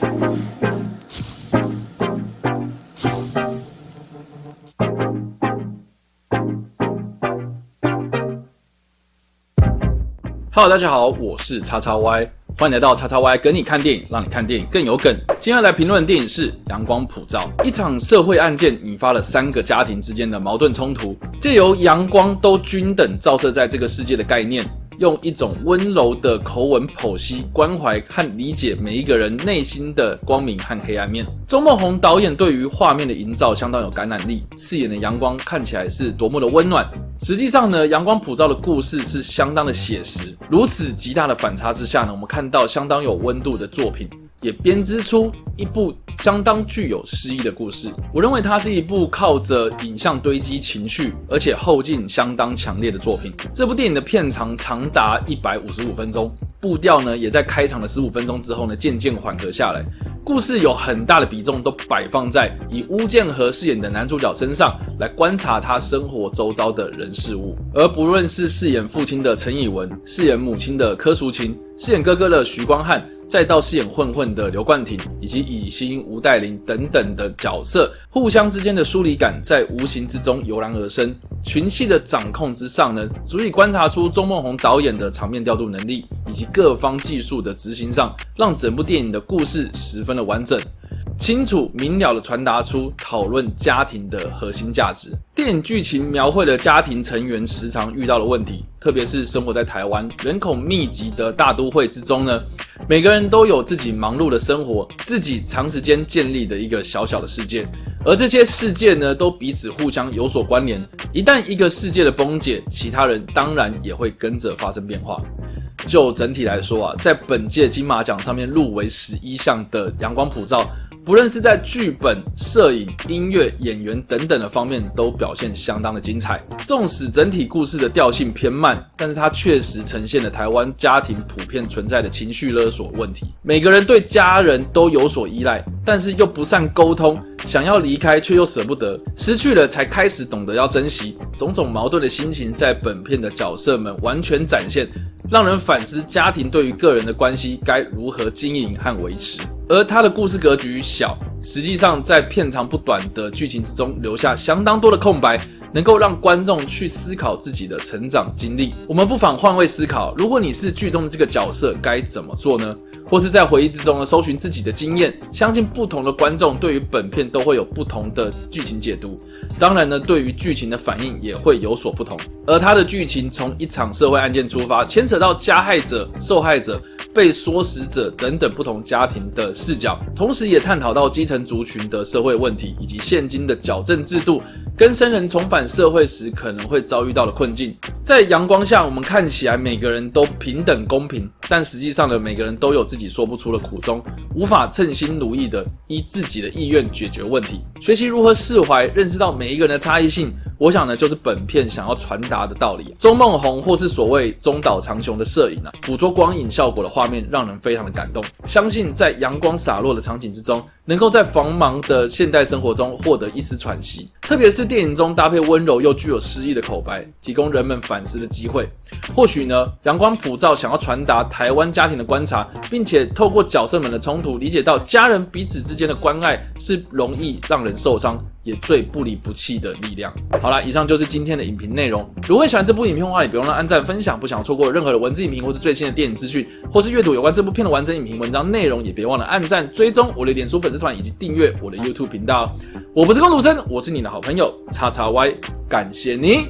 Hello，大家好，我是叉叉 Y，欢迎来到叉叉 Y 跟你看电影，让你看电影更有梗。今天来评论的电影是《阳光普照》，一场社会案件引发了三个家庭之间的矛盾冲突，借由阳光都均等照射在这个世界的概念。用一种温柔的口吻剖析、关怀和理解每一个人内心的光明和黑暗面。周梦红导演对于画面的营造相当有感染力，刺眼的阳光看起来是多么的温暖。实际上呢，阳光普照的故事是相当的写实。如此极大的反差之下呢，我们看到相当有温度的作品。也编织出一部相当具有诗意的故事。我认为它是一部靠着影像堆积情绪，而且后劲相当强烈的作品。这部电影的片长长达一百五十五分钟，步调呢也在开场的十五分钟之后呢渐渐缓和下来。故事有很大的比重都摆放在以巫建和饰演的男主角身上，来观察他生活周遭的人事物。而不论是饰演父亲的陈以文，饰演母亲的柯淑琴，饰演哥哥的徐光汉。再到饰演混混的刘冠廷，以及以心、吴岱林等等的角色，互相之间的疏离感在无形之中油然而生。群戏的掌控之上呢，足以观察出钟梦宏导演的场面调度能力，以及各方技术的执行上，让整部电影的故事十分的完整。清楚明了的传达出讨论家庭的核心价值。电影剧情描绘了家庭成员时常遇到的问题，特别是生活在台湾人口密集的大都会之中呢，每个人都有自己忙碌的生活，自己长时间建立的一个小小的世界，而这些世界呢，都彼此互相有所关联。一旦一个世界的崩解，其他人当然也会跟着发生变化。就整体来说啊，在本届金马奖上面入围十一项的《阳光普照》。不论是在剧本、摄影、音乐、演员等等的方面，都表现相当的精彩。纵使整体故事的调性偏慢，但是它确实呈现了台湾家庭普遍存在的情绪勒索问题。每个人对家人都有所依赖，但是又不善沟通，想要离开却又舍不得，失去了才开始懂得要珍惜。种种矛盾的心情在本片的角色们完全展现，让人反思家庭对于个人的关系该如何经营和维持。而他的故事格局小，实际上在片长不短的剧情之中留下相当多的空白，能够让观众去思考自己的成长经历。我们不妨换位思考，如果你是剧中的这个角色，该怎么做呢？或是在回忆之中呢，搜寻自己的经验。相信不同的观众对于本片都会有不同的剧情解读，当然呢，对于剧情的反应也会有所不同。而他的剧情从一场社会案件出发，牵扯到加害者、受害者。被唆使者等等不同家庭的视角，同时也探讨到基层族群的社会问题，以及现今的矫正制度跟生人重返社会时可能会遭遇到的困境。在阳光下，我们看起来每个人都平等公平，但实际上呢，每个人都有自己说不出的苦衷，无法称心如意的依自己的意愿解决问题。学习如何释怀，认识到每一个人的差异性，我想呢，就是本片想要传达的道理。周梦红或是所谓中岛长雄的摄影啊，捕捉光影效果的画。面让人非常的感动，相信在阳光洒落的场景之中，能够在繁忙的现代生活中获得一丝喘息。特别是电影中搭配温柔又具有诗意的口白，提供人们反思的机会。或许呢，阳光普照想要传达台湾家庭的观察，并且透过角色们的冲突，理解到家人彼此之间的关爱是容易让人受伤。也最不离不弃的力量。好了，以上就是今天的影评内容。如果喜欢这部影片的话，也别忘了按赞、分享。不想错过任何的文字影评或是最新的电影资讯，或是阅读有关这部片的完整影评文章内容，也别忘了按赞、追踪我的脸书粉丝团以及订阅我的 YouTube 频道。我不是公主生，我是你的好朋友叉叉 Y，感谢你。